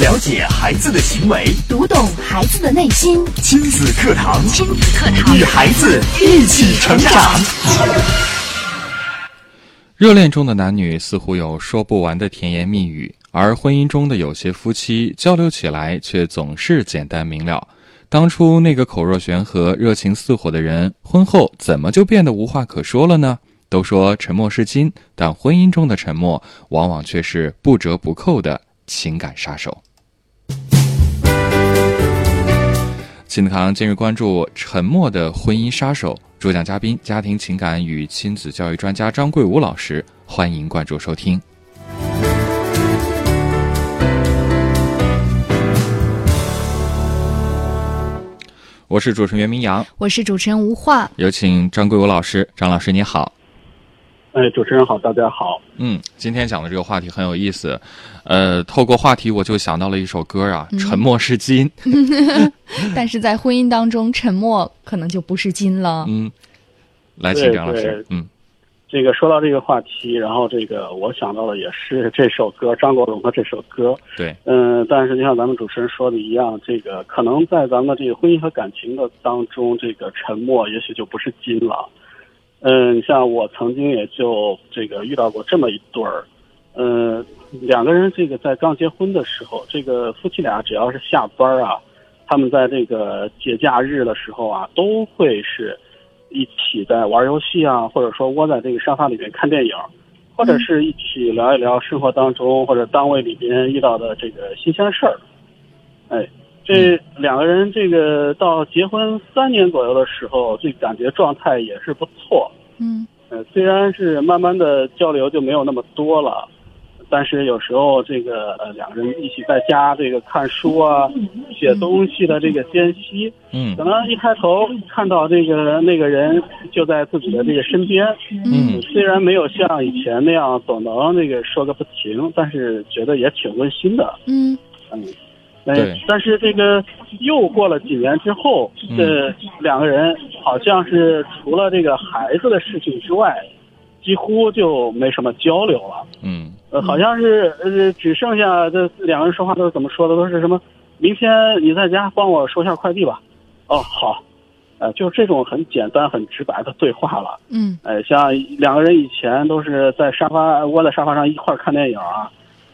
了解孩子的行为，读懂孩子的内心。亲子课堂，亲子课堂，与孩子一起成长。热恋中的男女似乎有说不完的甜言蜜语，而婚姻中的有些夫妻交流起来却总是简单明了。当初那个口若悬河、热情似火的人，婚后怎么就变得无话可说了呢？都说沉默是金，但婚姻中的沉默往往却是不折不扣的情感杀手。亲子堂今日关注沉默的婚姻杀手，主讲嘉宾家庭情感与亲子教育专家张桂武老师，欢迎关注收听。我是主持人袁明阳，我是主持人吴化，有请张桂武老师。张老师你好。哎，主持人好，大家好。嗯，今天讲的这个话题很有意思，呃，透过话题我就想到了一首歌啊，《沉默是金》。但是在婚姻当中，沉默可能就不是金了。嗯，来，请张老师。嗯，这个说到这个话题，然后这个我想到的也是这首歌，张国荣的这首歌。对。嗯，但是就像咱们主持人说的一样，这个可能在咱们这个婚姻和感情的当中，这个沉默也许就不是金了。嗯，像我曾经也就这个遇到过这么一对儿，嗯，两个人这个在刚结婚的时候，这个夫妻俩只要是下班啊，他们在这个节假日的时候啊，都会是一起在玩游戏啊，或者说窝在这个沙发里面看电影，或者是一起聊一聊生活当中或者单位里边遇到的这个新鲜事儿，哎。这两个人，这个到结婚三年左右的时候，这感觉状态也是不错。嗯，呃，虽然是慢慢的交流就没有那么多了，但是有时候这个呃两个人一起在家这个看书啊、写东西的这个间隙，嗯，可能一抬头看到这个那个人就在自己的这个身边，嗯，虽然没有像以前那样总能那个说个不停，但是觉得也挺温馨的。嗯。嗯。哎，但是这个又过了几年之后，这两个人好像是除了这个孩子的事情之外，几乎就没什么交流了。嗯，呃，好像是呃，只剩下这两个人说话都是怎么说的？都是什么？明天你在家帮我收下快递吧。哦，好，呃，就是这种很简单、很直白的对话了。嗯，呃，像两个人以前都是在沙发窝在沙发上一块看电影啊。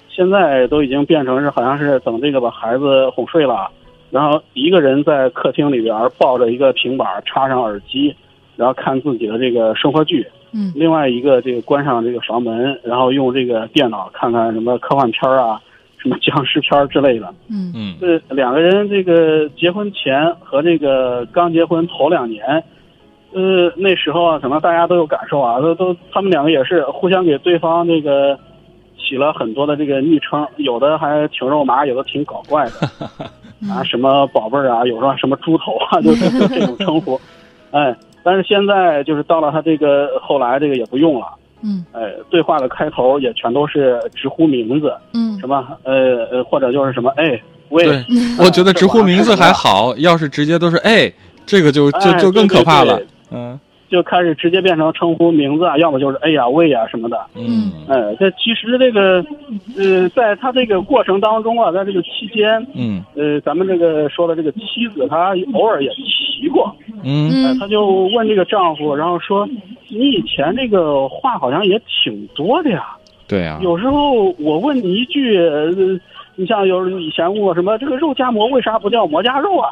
现在都已经变成是好像是等这个把孩子哄睡了，然后一个人在客厅里边抱着一个平板，插上耳机，然后看自己的这个生活剧。嗯。另外一个这个关上这个房门，然后用这个电脑看看什么科幻片啊，什么僵尸片之类的。嗯嗯。这两个人这个结婚前和这个刚结婚头两年，呃，那时候啊，可能大家都有感受啊，都都他们两个也是互相给对方这个。起了很多的这个昵称，有的还挺肉麻，有的挺搞怪的，啊，什么宝贝儿啊，有时候什么猪头啊，就是这种称呼，哎，但是现在就是到了他这个后来这个也不用了，嗯，哎，对话的开头也全都是直呼名字，嗯，什么呃呃，或者就是什么哎喂，我觉得直呼名字还好，要是直接都是哎，这个就就就更可怕了，嗯。就开始直接变成称呼名字啊，要么就是哎呀喂啊什么的。嗯，哎，这其实这个，呃，在他这个过程当中啊，在这个期间，嗯，呃，咱们这个说的这个妻子，她偶尔也提过，嗯，她就问这个丈夫，然后说，你以前这个话好像也挺多的呀。对呀。有时候我问你一句。你像有以前问我什么这个肉夹馍为啥不叫馍夹肉啊？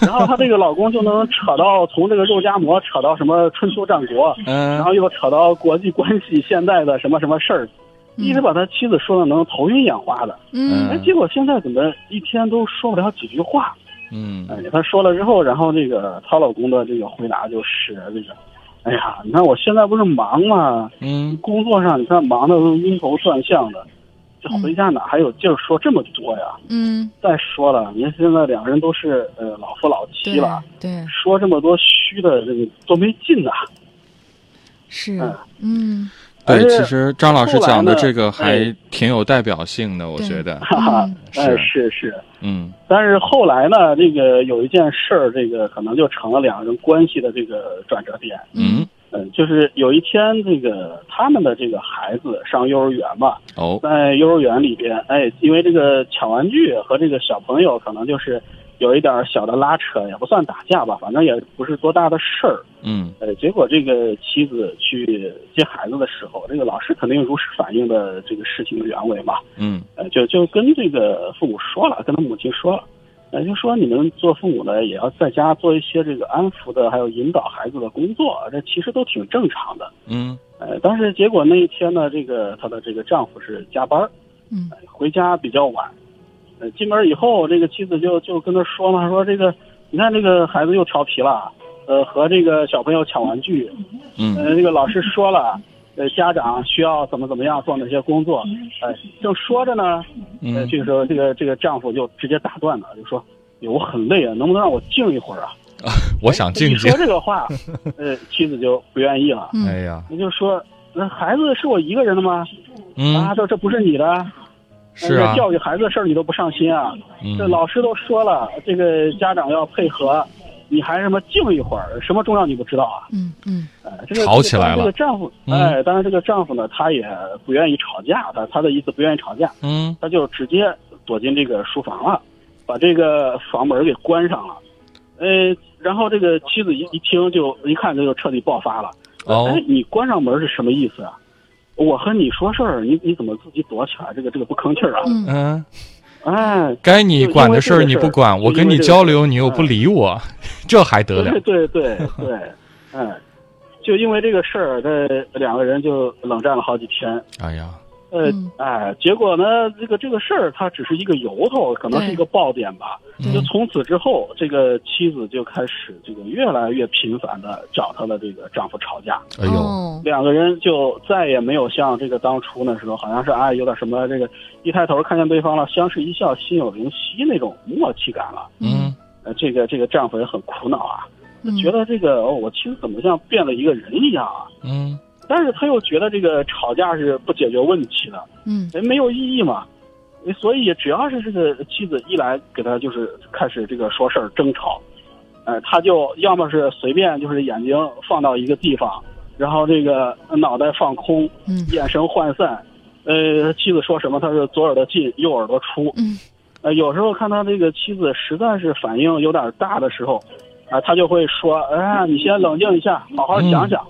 然后她这个老公就能扯到从这个肉夹馍扯到什么春秋战国，嗯，然后又扯到国际关系现在的什么什么事儿，一直把他妻子说的能头晕眼花的，嗯，哎，结果现在怎么一天都说不了几句话？嗯，哎，他说了之后，然后这个她老公的这个回答就是这个，哎呀，你看我现在不是忙吗？嗯，工作上你看忙的都晕头转向的。这回家哪还有劲儿说这么多呀？嗯，再说了，您现在两个人都是呃老夫老妻了，对，说这么多虚的这个多没劲呐。是，嗯，对，其实张老师讲的这个还挺有代表性的，我觉得。哈哈，哎，是是，嗯。但是后来呢，这个有一件事儿，这个可能就成了两个人关系的这个转折点。嗯。嗯，就是有一天这个他们的这个孩子上幼儿园嘛，哦，在幼儿园里边，哎，因为这个抢玩具和这个小朋友可能就是有一点小的拉扯，也不算打架吧，反正也不是多大的事儿。嗯呃，结果这个妻子去接孩子的时候，这个老师肯定如实反映的这个事情的原委嘛，嗯呃，就就跟这个父母说了，跟他母亲说了，呃，就说你们做父母的也要在家做一些这个安抚的，还有引导孩子的工作，这其实都挺正常的。嗯呃，但是结果那一天呢，这个她的这个丈夫是加班儿，嗯呃回家比较晚，呃，进门以后，这个妻子就就跟他说嘛，说这个你看这个孩子又调皮了，呃，和这个小朋友抢玩具，嗯呃，这个老师说了，呃，家长需要怎么怎么样做哪些工作，呃，正说着呢，这个时候这个这个丈夫就直接打断了，就说，哎我很累啊，能不能让我静一会儿啊？我想静静一说。这个话，呃，妻子就不愿意了，嗯哎呀，那就说，那孩子是我一个人的吗？嗯，啊，说这不是你的，是啊呃，教育孩子的事儿你都不上心啊？嗯这老师都说了，这个家长要配合，你还什么静一会儿？什么重要你不知道啊？嗯嗯哎，这个吵起来了这个丈夫，嗯哎，当然这个丈夫呢，他也不愿意吵架，他他的意思不愿意吵架，嗯他就直接躲进这个书房了，把这个房门给关上了。呃，然后这个妻子一一听就一看他就彻底爆发了。哦哎，你关上门是什么意思啊？我和你说事儿，你你怎么自己躲起来？这个这个不吭气儿啊！嗯嗯，哎，该你管的事儿你不管，我跟你交流你又不理我，这还得了 对？对对对，哎，就因为这个事儿，这两个人就冷战了好几天。哎呀，呃嗯，哎，结果呢，这个这个事儿它只是一个由头，可能是一个爆点吧。就从此之后，这个妻子就开始这个越来越频繁的找她的这个丈夫吵架，哎呦，哦两个人就再也没有像这个当初那时候，好像是哎有点什么这个一抬头看见对方了，相视一笑，心有灵犀那种默契感了。嗯呃，这个这个丈夫也很苦恼啊，嗯觉得这个哦，我妻子怎么像变了一个人一样啊？嗯但是他又觉得这个吵架是不解决问题的，嗯。哎，没有意义嘛。哎所以只要是这个妻子一来给他就是开始这个说事儿争吵，呃，他就要么是随便就是眼睛放到一个地方，然后这个脑袋放空，嗯。眼神涣散，呃，妻子说什么他是左耳朵进右耳朵出，嗯。呃，有时候看他这个妻子实在是反应有点大的时候，啊、他就会说，哎，你先冷静一下，好好想想。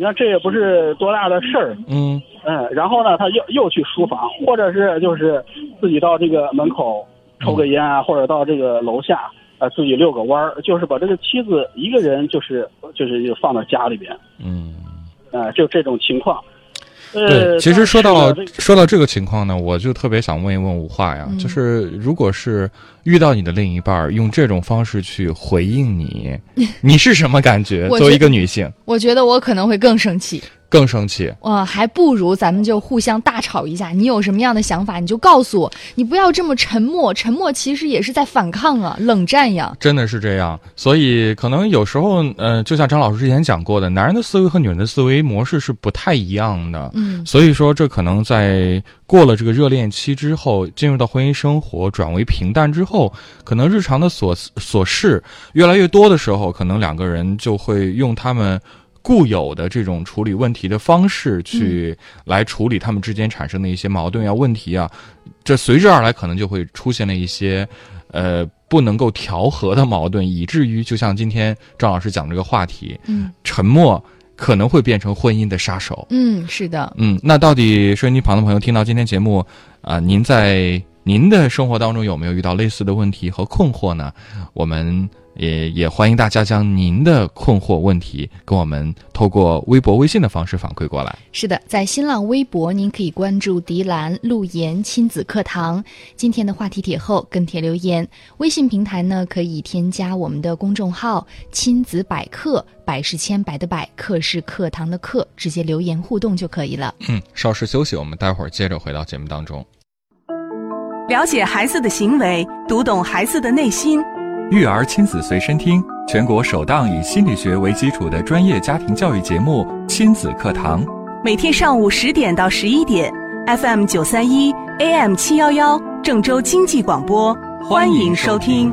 你看这也不是多大的事儿，嗯嗯，然后呢，他又又去书房，或者是就是自己到这个门口抽个烟啊，或者到这个楼下，呃，自己遛个弯儿，就是把这个妻子一个人就是就是就放到家里边，嗯。呃，就这种情况。呃，对，其实说到说到这个情况呢，我就特别想问一问吴化呀，嗯就是如果是遇到你的另一半用这种方式去回应你，你是什么感觉？作为一个女性，我觉得我可能会更生气。更生气。哇，还不如咱们就互相大吵一下。你有什么样的想法，你就告诉我，你不要这么沉默。沉默其实也是在反抗啊，冷战呀。真的是这样，所以可能有时候，呃，就像张老师之前讲过的，男人的思维和女人的思维模式是不太一样的。嗯所以说，这可能在过了这个热恋期之后，进入到婚姻生活转为平淡之后，可能日常的琐琐事越来越多的时候，可能两个人就会用他们固有的这种处理问题的方式去来处理他们之间产生的一些矛盾啊、问题啊，这随之而来可能就会出现了一些，呃，不能够调和的矛盾，以至于就像今天张老师讲这个话题，嗯沉默可能会变成婚姻的杀手。嗯，是的，嗯，那到底收音机旁的朋友听到今天节目，啊、您在您的生活当中有没有遇到类似的问题和困惑呢？我们也也欢迎大家将您的困惑问题跟我们透过微博、微信的方式反馈过来。是的，在新浪微博您可以关注“迪兰路言亲子课堂”今天的话题帖后跟帖留言。微信平台呢可以添加我们的公众号“亲子百科”，百是千百的百，课是课堂的课，直接留言互动就可以了。嗯，稍事休息，我们待会儿接着回到节目当中。了解孩子的行为，读懂孩子的内心。育儿亲子随身听，全国首档以心理学为基础的专业家庭教育节目《亲子课堂》。每天上午十点到十一点，FM 九三一，AM 七幺幺，郑州经济广播，欢迎收听。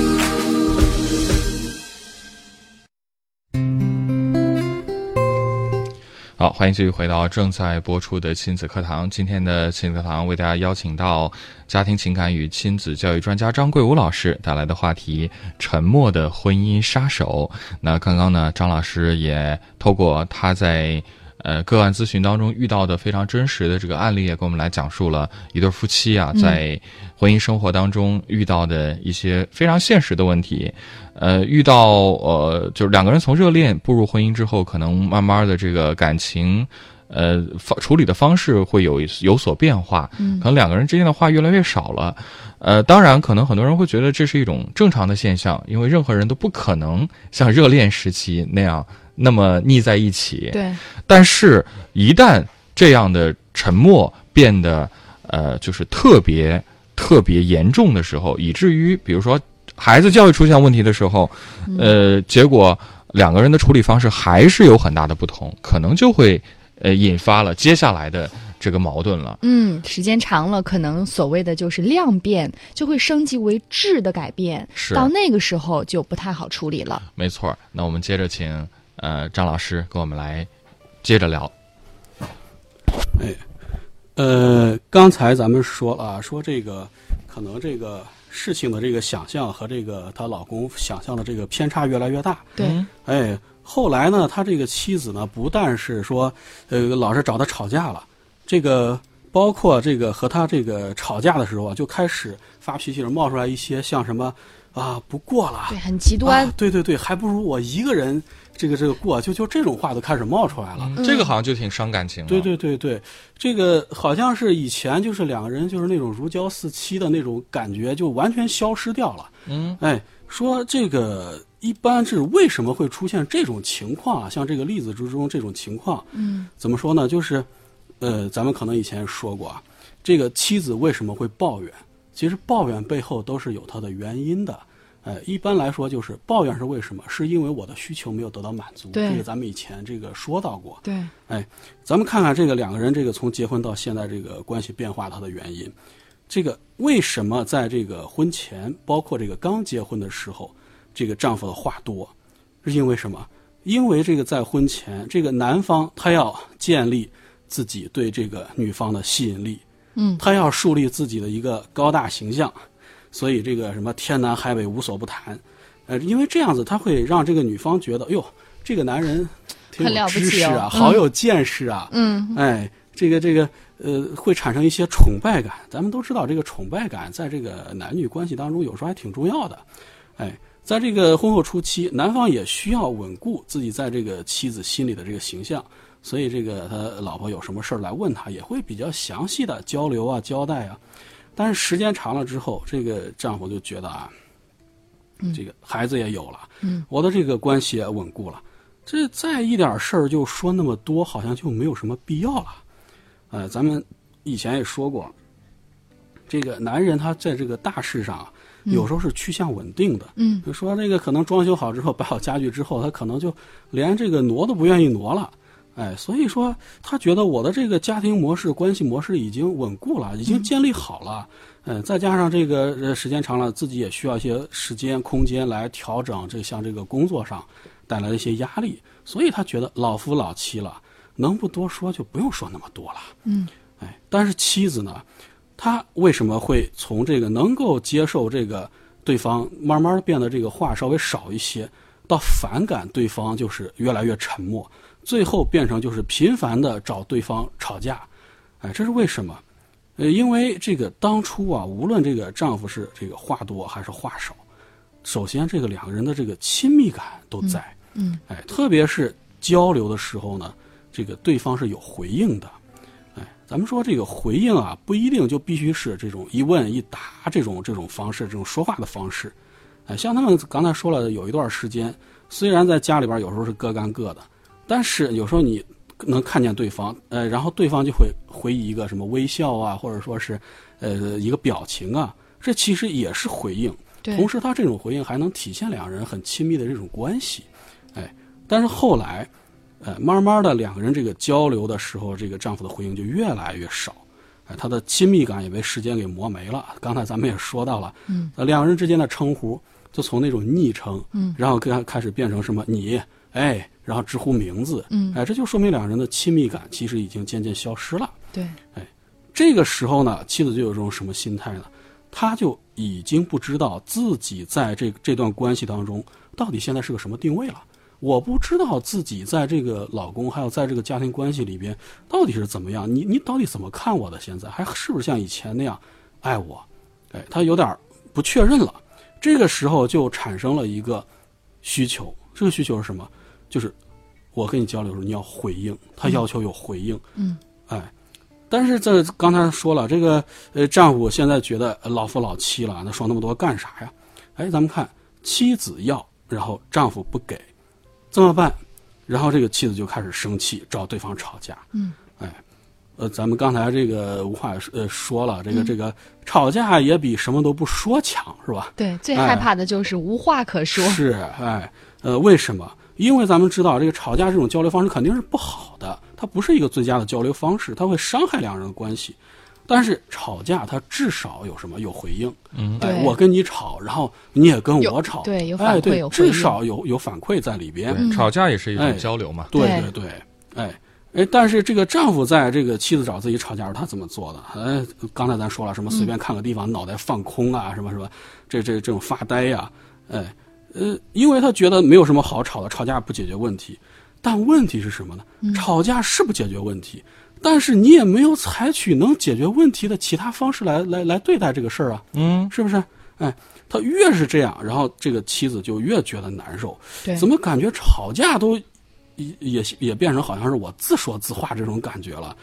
好，欢迎继续回到正在播出的亲子课堂。今天的亲子课堂为大家邀请到家庭情感与亲子教育专家张桂武老师带来的话题：沉默的婚姻杀手。那刚刚呢，张老师也透过他在呃个案咨询当中遇到的非常真实的这个案例，也给我们来讲述了一对夫妻啊在婚姻生活当中遇到的一些非常现实的问题。呃，遇到呃，就是两个人从热恋步入婚姻之后，可能慢慢的这个感情，呃，方处理的方式会有有所变化，嗯可能两个人之间的话越来越少了。呃，当然，可能很多人会觉得这是一种正常的现象，因为任何人都不可能像热恋时期那样那么腻在一起。对，但是，一旦这样的沉默变得呃，就是特别特别严重的时候，以至于比如说孩子教育出现问题的时候，呃，结果两个人的处理方式还是有很大的不同，可能就会呃引发了接下来的这个矛盾了。嗯，时间长了，可能所谓的就是量变，就会升级为质的改变，是到那个时候就不太好处理了。没错儿，那我们接着请呃张老师跟我们来接着聊。哎呃，刚才咱们说了啊，说这个可能这个事情的这个想象和这个她老公想象的这个偏差越来越大。对，哎，后来呢，他这个妻子呢，不但是说，呃，老是找他吵架了，这个包括这个和他这个吵架的时候啊，就开始发脾气了，冒出来一些像什么啊，不过了，对，很极端。啊对对对，还不如我一个人这个这个过，就就这种话都开始冒出来了。这个好像就挺伤感情的。对对对对，这个好像是以前就是两个人就是那种如胶似漆的那种感觉，就完全消失掉了。嗯，哎，说这个一般是为什么会出现这种情况啊？像这个例子之中这种情况，嗯，怎么说呢？就是，呃，咱们可能以前说过啊，这个妻子为什么会抱怨？其实抱怨背后都是有它的原因的。呃，一般来说就是抱怨是为什么？是因为我的需求没有得到满足。对这个咱们以前这个说到过。对，哎，咱们看看这个两个人这个从结婚到现在这个关系变化它的原因。这个为什么在这个婚前，包括这个刚结婚的时候，这个丈夫的话多，是因为什么？因为这个在婚前，这个男方他要建立自己对这个女方的吸引力，嗯，他要树立自己的一个高大形象，所以这个什么天南海北无所不谈，呃，因为这样子他会让这个女方觉得，哎呦，这个男人挺了不知识啊，哦嗯好有见识啊，嗯，哎，这个这个呃，会产生一些崇拜感。咱们都知道，这个崇拜感在这个男女关系当中有时候还挺重要的。哎，在这个婚后初期，男方也需要稳固自己在这个妻子心里的这个形象，所以这个他老婆有什么事儿来问他，也会比较详细的交流啊、交代啊。但是时间长了之后，这个丈夫就觉得啊，这个孩子也有了，嗯，我的这个关系也稳固了，这再一点事儿就说那么多，好像就没有什么必要了。呃，咱们以前也说过，这个男人他在这个大事上啊，有时候是趋向稳定的。嗯，说这个可能装修好之后，摆好家具之后，他可能就连这个挪都不愿意挪了。哎，所以说他觉得我的这个家庭模式、关系模式已经稳固了，已经建立好了。嗯、再加上这个呃时间长了，自己也需要一些时间、空间来调整这像这个工作上带来的一些压力，所以他觉得老夫老妻了，能不多说就不用说那么多了。嗯，哎，但是妻子呢，她为什么会从这个能够接受这个对方，慢慢变得这个话稍微少一些，到反感对方就是越来越沉默，最后变成就是频繁的找对方吵架，哎，这是为什么？呃，因为这个当初啊，无论这个丈夫是这个话多还是话少，首先这个两个人的这个亲密感都在，嗯，哎，特别是交流的时候呢，这个对方是有回应的，哎，咱们说这个回应啊，不一定就必须是这种一问一答这种这种方式，这种说话的方式，哎，像他们刚才说了，有一段时间，虽然在家里边有时候是各干各的，但是有时候你能看见对方，呃，然后对方就会回以一个什么微笑啊，或者说是呃一个表情啊，这其实也是回应。对。同时，他这种回应还能体现两人很亲密的这种关系，哎，但是后来，呃，慢慢的两个人这个交流的时候，这个丈夫的回应就越来越少，哎，他的亲密感也被时间给磨没了。刚才咱们也说到了，嗯，呃，两个人之间的称呼就从那种昵称，嗯，然后开开始变成什么你，哎，然后直呼名字，嗯哎，这就说明两人的亲密感其实已经渐渐消失了。对，哎这个时候呢，妻子就有这种什么心态呢？她就已经不知道自己在这这段关系当中到底现在是个什么定位了。我不知道自己在这个老公还有在这个家庭关系里边到底是怎么样。你你到底怎么看我的？现在还是不是像以前那样爱我？哎，她有点不确认了。这个时候就产生了一个需求，这个需求是什么？就是我跟你交流的时候你要回应，他要求有回应。嗯，哎。但是这刚才说了，这个呃，丈夫现在觉得呃老夫老妻了，那说那么多干啥呀？哎，咱们看妻子要，然后丈夫不给，怎么办？然后这个妻子就开始生气，找对方吵架。嗯，哎，呃，咱们刚才这个无话呃说了，这个这个吵架也比什么都不说强，是吧？对，最哎害怕的就是无话可说。是，哎，呃，为什么？因为咱们知道，这个吵架这种交流方式肯定是不好的，它不是一个最佳的交流方式，它会伤害两人的关系。但是吵架，它至少有什么？有回应。嗯哎，对我跟你吵，然后你也跟我吵，对有反哎，对馈有，回应至少有有反馈在里边。对，吵架也是一哎种交流嘛。对对对对，哎哎，但是这个丈夫在这个妻子找自己吵架时，他怎么做的？哎，刚才咱说了，什么随便看个地方，脑袋放空啊，什么什么，这这这种发呆呀、哎呃，因为他觉得没有什么好吵的，吵架不解决问题。但问题是什么呢？吵架是不解决问题，但是你也没有采取能解决问题的其他方式来来来对待这个事儿啊，嗯，是不是？哎，他越是这样，然后这个妻子就越觉得难受。对，怎么感觉吵架都也也也变成好像是我自说自话这种感觉了？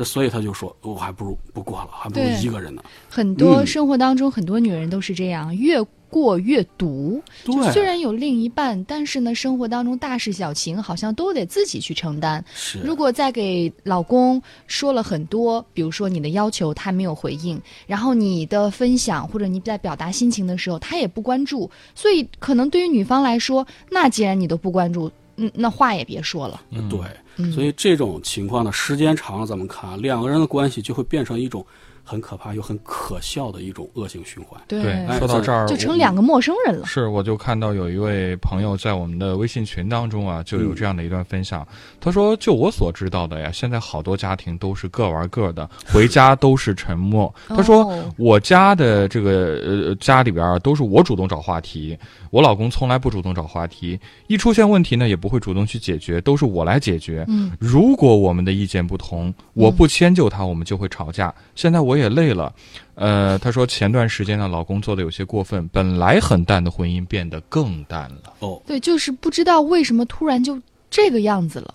这所以他就说，我还不如不过了，还不如一个人呢。很多嗯生活当中，很多女人都是这样，越过越独。虽然有另一半，但是呢，生活当中大事小情好像都得自己去承担。是，如果再给老公说了很多，比如说你的要求他没有回应，然后你的分享或者你在表达心情的时候他也不关注，所以可能对于女方来说，那既然你都不关注，嗯，那话也别说了。嗯对，嗯所以这种情况呢，时间长了，咱们看啊两个人的关系就会变成一种很可怕又很可笑的一种恶性循环。对说到这儿，就成两个陌生人了。是，我就看到有一位朋友在我们的微信群当中啊，就有这样的一段分享。他说：“就我所知道的呀，现在好多家庭都是各玩各的，回家都是沉默。”他说哦：“我家的这个呃家里边都是我主动找话题，我老公从来不主动找话题，一出现问题呢也不会主动去解决，都是我来解决。嗯，如果我们的意见不同，我不迁就他，我们就会吵架。现在我也累了。”呃，她说前段时间呢，老公做的有些过分，本来很淡的婚姻变得更淡了。哦，对，就是不知道为什么突然就这个样子了。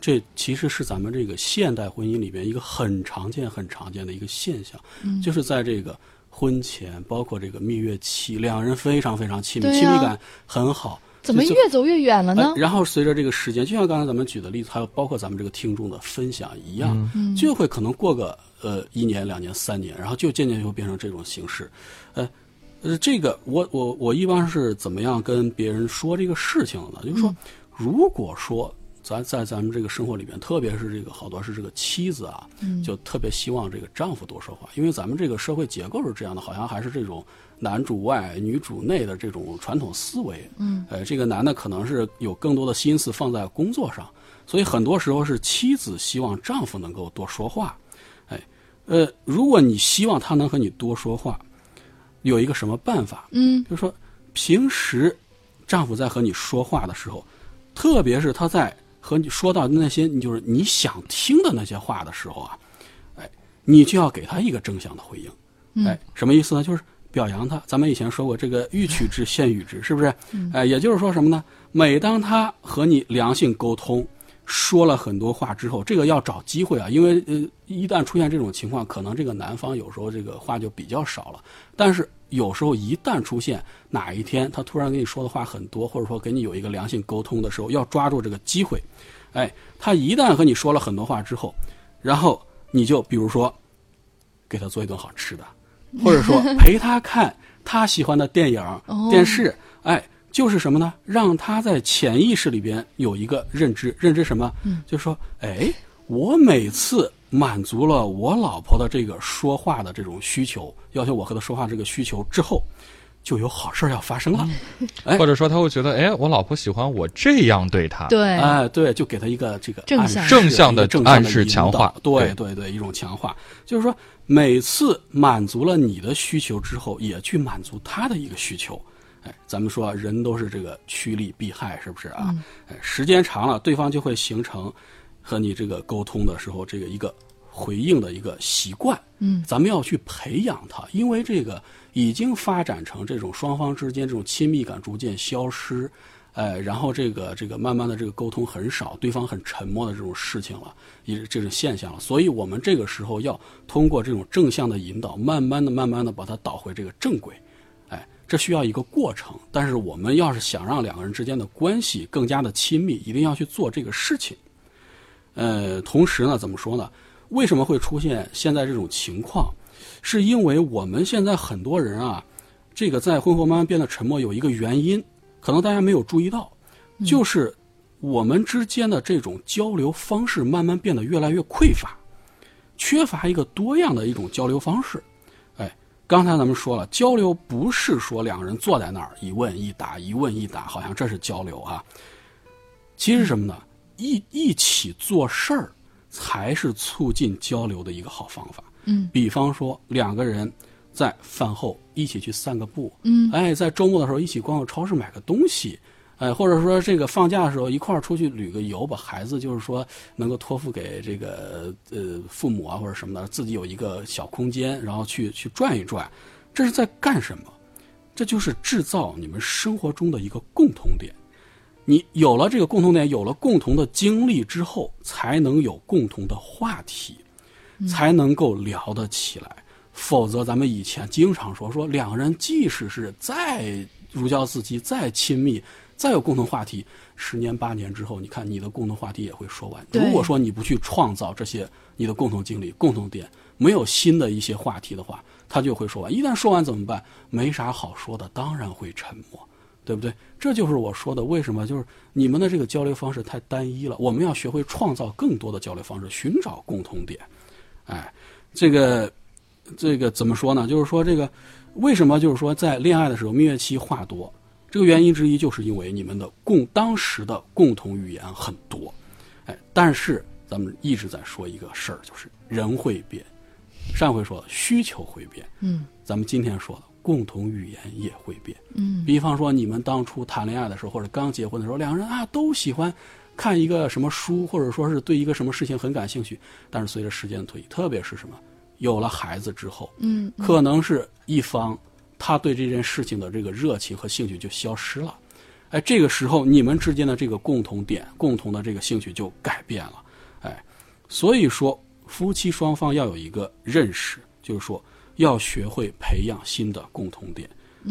这其实是咱们这个现代婚姻里边一个很常见、很常见的一个现象，嗯就是在这个婚前，包括这个蜜月期，两人非常非常亲密，啊亲密感很好。怎么越走越远了呢哎？然后随着这个时间，就像刚才咱们举的例子，还有包括咱们这个听众的分享一样，嗯就会可能过个呃一年、两年、三年，然后就渐渐就变成这种形式。呃，呃，这个我我我一般是怎么样跟别人说这个事情的呢？就是说，如果说咱在咱们这个生活里边，特别是这个好多是这个妻子啊，就特别希望这个丈夫多说话，因为咱们这个社会结构是这样的，好像还是这种男主外女主内的这种传统思维。嗯，呃，这个男的可能是有更多的心思放在工作上，所以很多时候是妻子希望丈夫能够多说话。哎，呃，如果你希望他能和你多说话，有一个什么办法？嗯就是说，平时丈夫在和你说话的时候，特别是他在和你说到那些你就是你想听的那些话的时候啊，哎，你就要给他一个正向的回应。嗯哎，什么意思呢？就是表扬他。咱们以前说过，这个欲取之先予之，是不是？嗯哎，也就是说什么呢？每当他和你良性沟通，说了很多话之后，这个要找机会啊，因为呃，一旦出现这种情况，可能这个男方有时候这个话就比较少了。但是有时候一旦出现哪一天他突然跟你说的话很多，或者说跟你有一个良性沟通的时候，要抓住这个机会。哎，他一旦和你说了很多话之后，然后你就比如说给他做一顿好吃的，或者说陪他看他喜欢的电影、哦电视，哎。就是什么呢？让他在潜意识里边有一个认知，认知什么？嗯，就是说，哎，我每次满足了我老婆的这个说话的这种需求，要求我和她说话这个需求之后，就有好事要发生了。哎或者说他会觉得，哎，我老婆喜欢我这样对她，对，哎，对，就给他一个这个正向暗示正向的正暗示强化对对对对，一种强化，就是说每次满足了你的需求之后，也去满足他的一个需求。哎，咱们说人都是这个趋利避害，是不是啊？哎，时间长了，对方就会形成和你这个沟通的时候这个一个回应的一个习惯。嗯，咱们要去培养它，因为这个已经发展成这种双方之间这种亲密感逐渐消失，哎，然后这个这个慢慢的这个沟通很少，对方很沉默的这种事情了，也这种现象了。所以我们这个时候要通过这种正向的引导，慢慢的、慢慢的把它导回这个正轨。哎，这需要一个过程，但是我们要是想让两个人之间的关系更加的亲密，一定要去做这个事情。呃，同时呢，怎么说呢？为什么会出现现在这种情况？是因为我们现在很多人啊，这个在婚后慢慢变得沉默，有一个原因，可能大家没有注意到，就是我们之间的这种交流方式慢慢变得越来越匮乏，缺乏一个多样的一种交流方式。哎，刚才咱们说了，交流不是说两个人坐在那儿一问一答，一问一答，好像这是交流啊。其实什么呢？一一起做事儿才是促进交流的一个好方法。嗯，比方说两个人在饭后一起去散个步，嗯，哎，在周末的时候一起逛个超市买个东西，哎，或者说这个放假的时候一块儿出去旅个游，把孩子就是说能够托付给这个呃父母啊或者什么的，自己有一个小空间，然后去去转一转，这是在干什么？这就是制造你们生活中的一个共同点。你有了这个共同点，有了共同的经历之后，才能有共同的话题，才能够聊得起来。否则，咱们以前经常说说两个人即使是再如胶似漆、再亲密、再有共同话题，十年八年之后，你看你的共同话题也会说完。如果说你不去创造这些你的共同经历、共同点，没有新的一些话题的话，他就会说完。一旦说完怎么办？没啥好说的，当然会沉默。对不对？这就是我说的，为什么就是你们的这个交流方式太单一了？我们要学会创造更多的交流方式，寻找共同点。哎，这个这个怎么说呢？就是说这个为什么就是说在恋爱的时候蜜月期话多？这个原因之一就是因为你们的共当时的共同语言很多。哎，但是咱们一直在说一个事儿，就是人会变。上回说了需求会变，嗯，咱们今天说的共同语言也会变。嗯，比方说，你们当初谈恋爱的时候，或者刚结婚的时候，两个人啊都喜欢看一个什么书，或者说是对一个什么事情很感兴趣。但是随着时间的推移，特别是什么有了孩子之后，嗯，可能是一方他对这件事情的这个热情和兴趣就消失了。哎，这个时候你们之间的这个共同点、共同的这个兴趣就改变了。哎，所以说夫妻双方要有一个认识，就是说要学会培养新的共同点。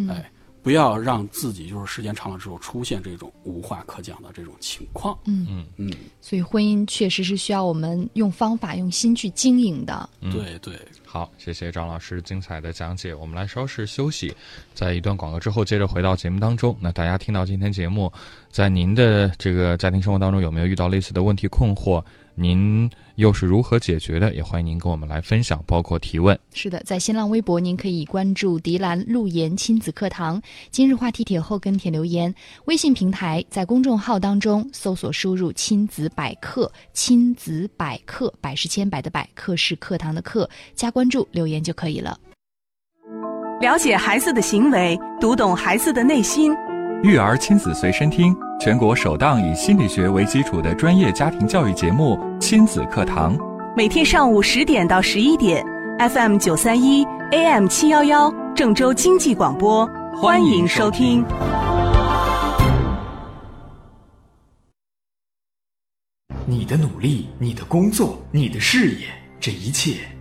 哎，不要让自己就是时间长了之后出现这种无话可讲的这种情况。嗯嗯嗯，所以婚姻确实是需要我们用方法、用心去经营的。对对。好，谢谢张老师精彩的讲解。我们来稍事休息，在一段广告之后，接着回到节目当中。那大家听到今天节目，在您的这个家庭生活当中有没有遇到类似的问题困惑？您又是如何解决的？也欢迎您跟我们来分享，包括提问。是的，在新浪微博您可以关注“迪兰路言亲子课堂”，今日话题帖后跟帖留言。微信平台在公众号当中搜索输入“亲子百科”，亲子百科，百是千百的百，课是课堂的课，加关注留言就可以了。了解孩子的行为，读懂孩子的内心。育儿亲子随身听，全国首档以心理学为基础的专业家庭教育节目《亲子课堂》。每天上午十点到十一点，FM 九三一，AM 七幺幺，郑州经济广播，欢迎收听。你的努力、你的工作、你的事业，这一切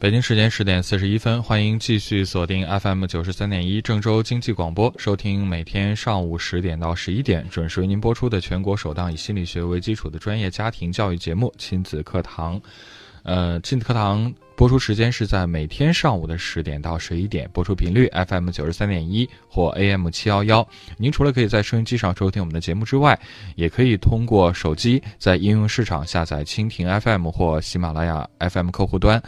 北京时间十点四十一分，欢迎继续锁定 FM 九十三点一郑州经济广播，收听每天上午十点到十一点准时为您播出的全国首档以心理学为基础的专业家庭教育节目《亲子课堂》。呃，亲子课堂播出时间是在每天上午的十点到十一点，播出频率 FM 九十三点一或 AM 七幺幺。您除了可以在收音机上收听我们的节目之外，也可以通过手机在应用市场下载蜻蜓 FM 或喜马拉雅 FM 客户端，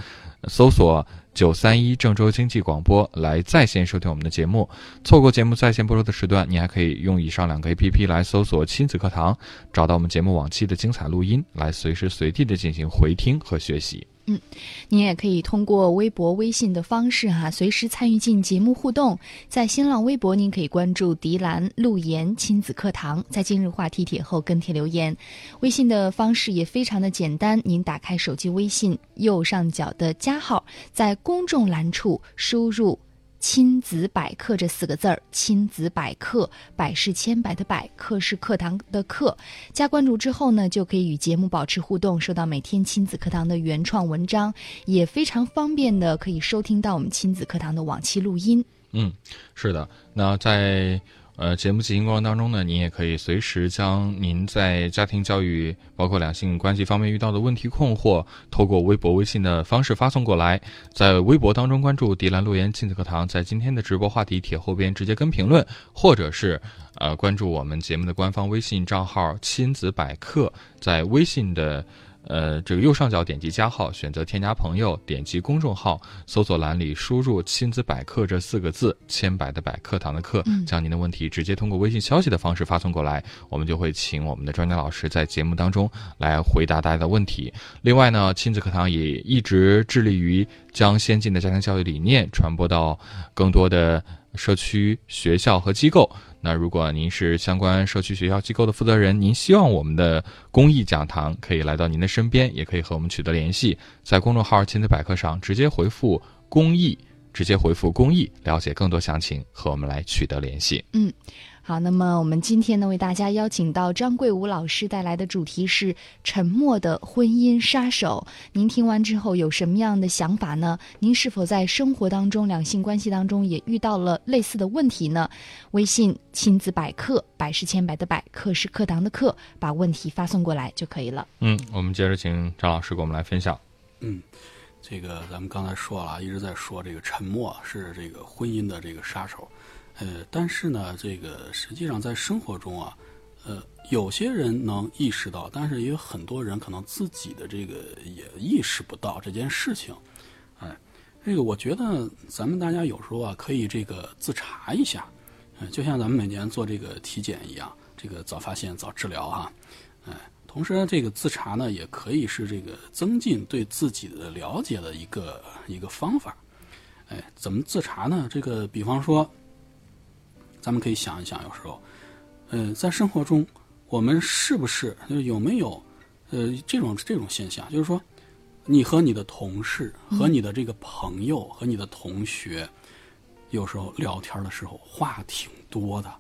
搜索九三一郑州经济广播来在线收听我们的节目。错过节目在线播出的时段，你还可以用以上两个 APP 来搜索“亲子课堂”，找到我们节目往期的精彩录音，来随时随地的进行回听和学习。嗯您也可以通过微博、微信的方式哈、随时参与进节目互动。在新浪微博，您可以关注“迪兰陆言亲子课堂”，在今日话题帖后跟帖留言。微信的方式也非常的简单，您打开手机微信右上角的加号，在公众栏处输入。亲子百科这四个字儿，亲子百科，百事千百的百，课是课堂的课。加关注之后呢，就可以与节目保持互动，收到每天亲子课堂的原创文章，也非常方便的可以收听到我们亲子课堂的往期录音。嗯，是的。那在呃节目进行过程当中呢，您也可以随时将您在家庭教育，包括两性关系方面遇到的问题困惑，透过微博、微信的方式发送过来。在微博当中关注“迪兰路言亲子课堂”，在今天的直播话题帖后边直接跟评论，或者是呃关注我们节目的官方微信账号“亲子百科”，在微信的。呃，这个右上角点击加号，选择添加朋友，点击公众号，搜索栏里输入“亲子百科”这四个字，千百的百，课堂的课，将您的问题直接通过微信消息的方式发送过来，我们就会请我们的专家老师在节目当中来回答大家的问题。另外呢，亲子课堂也一直致力于将先进的家庭教育理念传播到更多的社区、学校和机构。那如果您是相关社区学校机构的负责人，您希望我们的公益讲堂可以来到您的身边，也可以和我们取得联系，在公众号“亲子百科”上直接回复“公益”，直接回复“公益”，了解更多详情，和我们来取得联系。嗯，好，那么我们今天呢，为大家邀请到张桂武老师带来的主题是“沉默的婚姻杀手”。您听完之后有什么样的想法呢？您是否在生活当中、两性关系当中也遇到了类似的问题呢？微信亲子百科，百是千百的百，课是课堂的课，把问题发送过来就可以了。嗯，我们接着请张老师给我们来分享。嗯，这个咱们刚才说了，一直在说这个沉默是这个婚姻的这个杀手。呃，但是呢，这个实际上在生活中啊，呃，有些人能意识到，但是也有很多人可能自己的这个也意识不到这件事情。哎，这个我觉得咱们大家有时候啊，可以这个自查一下，嗯、就像咱们每年做这个体检一样，这个早发现早治疗哈、哎，同时呢，这个自查呢，也可以是这个增进对自己的了解的一个一个方法。哎，怎么自查呢？这个比方说，咱们可以想一想，有时候，呃，在生活中，我们是不是就是有没有呃这种这种现象？就是说，你和你的同事、和你的这个朋友、和你的同学，有时候聊天的时候话挺多的，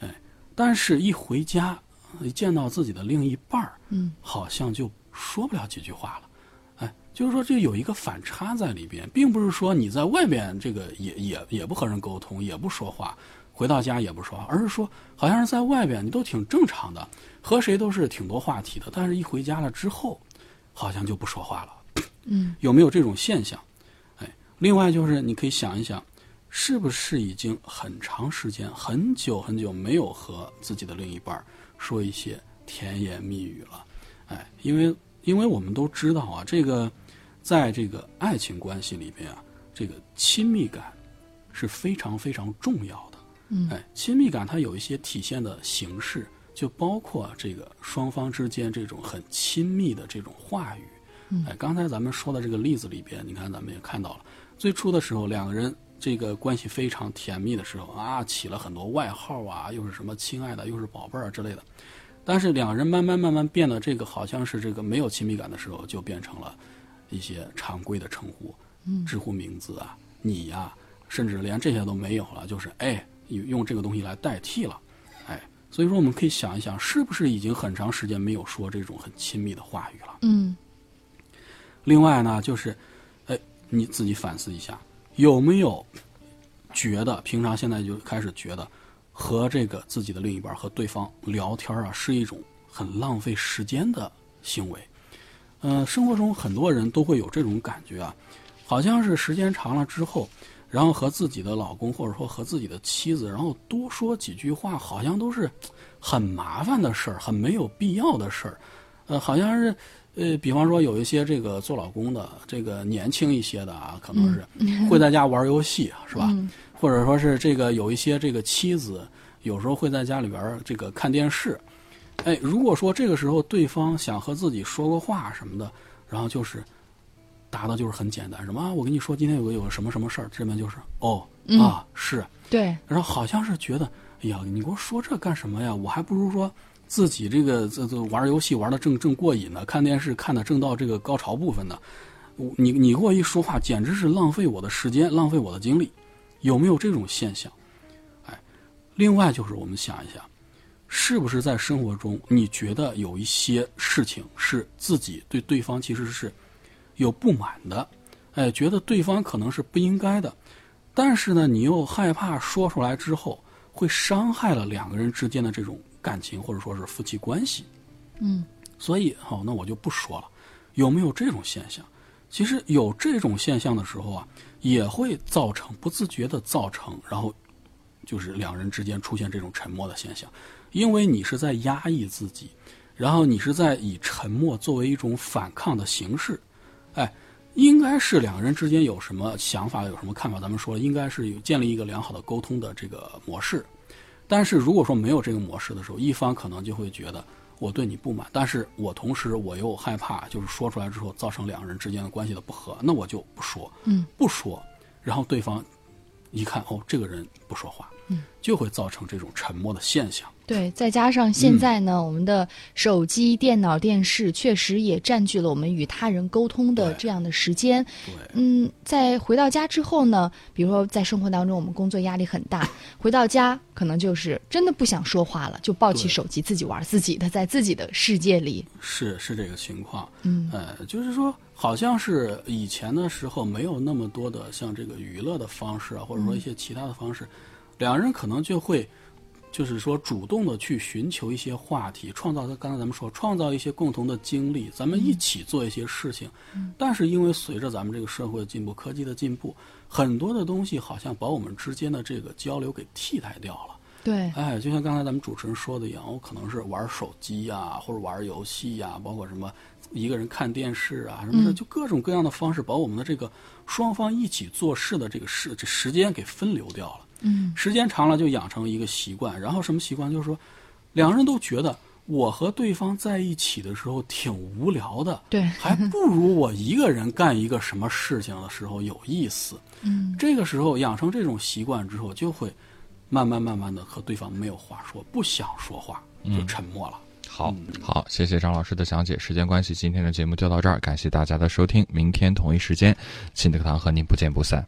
哎，但是一回家，一见到自己的另一半儿，嗯，好像就说不了几句话了。哎，就是说这有一个反差在里边，并不是说你在外边这个也也也不和人沟通，也不说话，回到家也不说话，而是说好像是在外边你都挺正常的，和谁都是挺多话题的，但是一回家了之后，好像就不说话了。嗯，有没有这种现象？哎，另外就是你可以想一想，是不是已经很长时间、很久很久没有和自己的另一半说一些甜言蜜语了？哎，因为因为我们都知道啊，这个在这个爱情关系里边啊，这个亲密感是非常非常重要的。嗯。哎，亲密感它有一些体现的形式，就包括这个双方之间这种很亲密的这种话语，嗯。哎，刚才咱们说的这个例子里边，你看咱们也看到了，最初的时候两个人这个关系非常甜蜜的时候啊，起了很多外号啊，又是什么亲爱的，又是宝贝儿啊之类的。但是两人慢慢慢慢变得这个好像是这个没有亲密感的时候，就变成了一些常规的称呼，嗯。直呼名字啊，你呀、甚至连这些都没有了，就是哎，用用这个东西来代替了，哎，所以说我们可以想一想，是不是已经很长时间没有说这种很亲密的话语了？嗯另外呢，就是，哎，你自己反思一下，有没有觉得平常现在就开始觉得和这个自己的另一半和对方聊天啊，是一种很浪费时间的行为？呃，生活中很多人都会有这种感觉啊，好像是时间长了之后，然后和自己的老公或者说和自己的妻子，然后多说几句话，好像都是很麻烦的事儿，很没有必要的事儿。呃，好像是，呃，比方说有一些这个做老公的，这个年轻一些的啊，可能是会在家玩游戏，是吧？嗯或者说是这个有一些这个妻子，有时候会在家里边儿这个看电视。哎，如果说这个时候对方想和自己说个话什么的，然后就是答的就是很简单，什么啊，我跟你说今天有个有个什么什么事儿，这边就是哦嗯啊是，对，然后好像是觉得，哎呀，你给我说这干什么呀？我还不如说自己这个这这玩游戏玩的正正过瘾呢，看电视看的正到这个高潮部分呢。我你你给我一说话，简直是浪费我的时间，浪费我的精力，有没有这种现象？哎，另外就是我们想一想，是不是在生活中你觉得有一些事情是自己对对方其实是有不满的，哎，觉得对方可能是不应该的，但是呢，你又害怕说出来之后会伤害了两个人之间的这种感情，或者说是夫妻关系。嗯所以好，那我就不说了。有没有这种现象？其实有这种现象的时候啊，也会造成不自觉的造成，然后就是两人之间出现这种沉默的现象，因为你是在压抑自己，然后你是在以沉默作为一种反抗的形式，哎，应该是两个人之间有什么想法，有什么看法，咱们说了，应该是有建立一个良好的沟通的这个模式。但是如果说没有这个模式的时候，一方可能就会觉得我对你不满，但是我同时我又害怕，就是说出来之后造成两个人之间的关系的不和，那我就不说，嗯，不说，然后对方一看哦，这个人不说话，嗯，就会造成这种沉默的现象。对，再加上现在呢，我们的手机、电脑、电视确实也占据了我们与他人沟通的这样的时间。对，嗯，在回到家之后呢，比如说在生活当中，我们工作压力很大，回到家可能就是真的不想说话了，就抱起手机自己玩自己的，在自己的世界里。是是这个情况。嗯呃，就是说，好像是以前的时候没有那么多的像这个娱乐的方式啊，或者说一些其他的方式，两人可能就会，就是说主动的去寻求一些话题，创造。刚才咱们说，创造一些共同的经历，咱们一起做一些事情。但是因为随着咱们这个社会的进步、科技的进步，很多的东西好像把我们之间的这个交流给替代掉了。对，哎，就像刚才咱们主持人说的一样，我可能是玩手机呀、或者玩游戏呀、包括什么一个人看电视啊什么的，嗯就各种各样的方式，把我们的这个双方一起做事的这个事这时间给分流掉了。嗯时间长了就养成一个习惯，然后什么习惯？就是说，两个人都觉得我和对方在一起的时候挺无聊的，对还不如我一个人干一个什么事情的时候有意思。嗯这个时候养成这种习惯之后，就会慢慢慢慢的和对方没有话说，不想说话，就沉默了。好，好，谢谢张老师的讲解。时间关系，今天的节目就到这儿，感谢大家的收听，明天同一时间，新的课堂和您不见不散。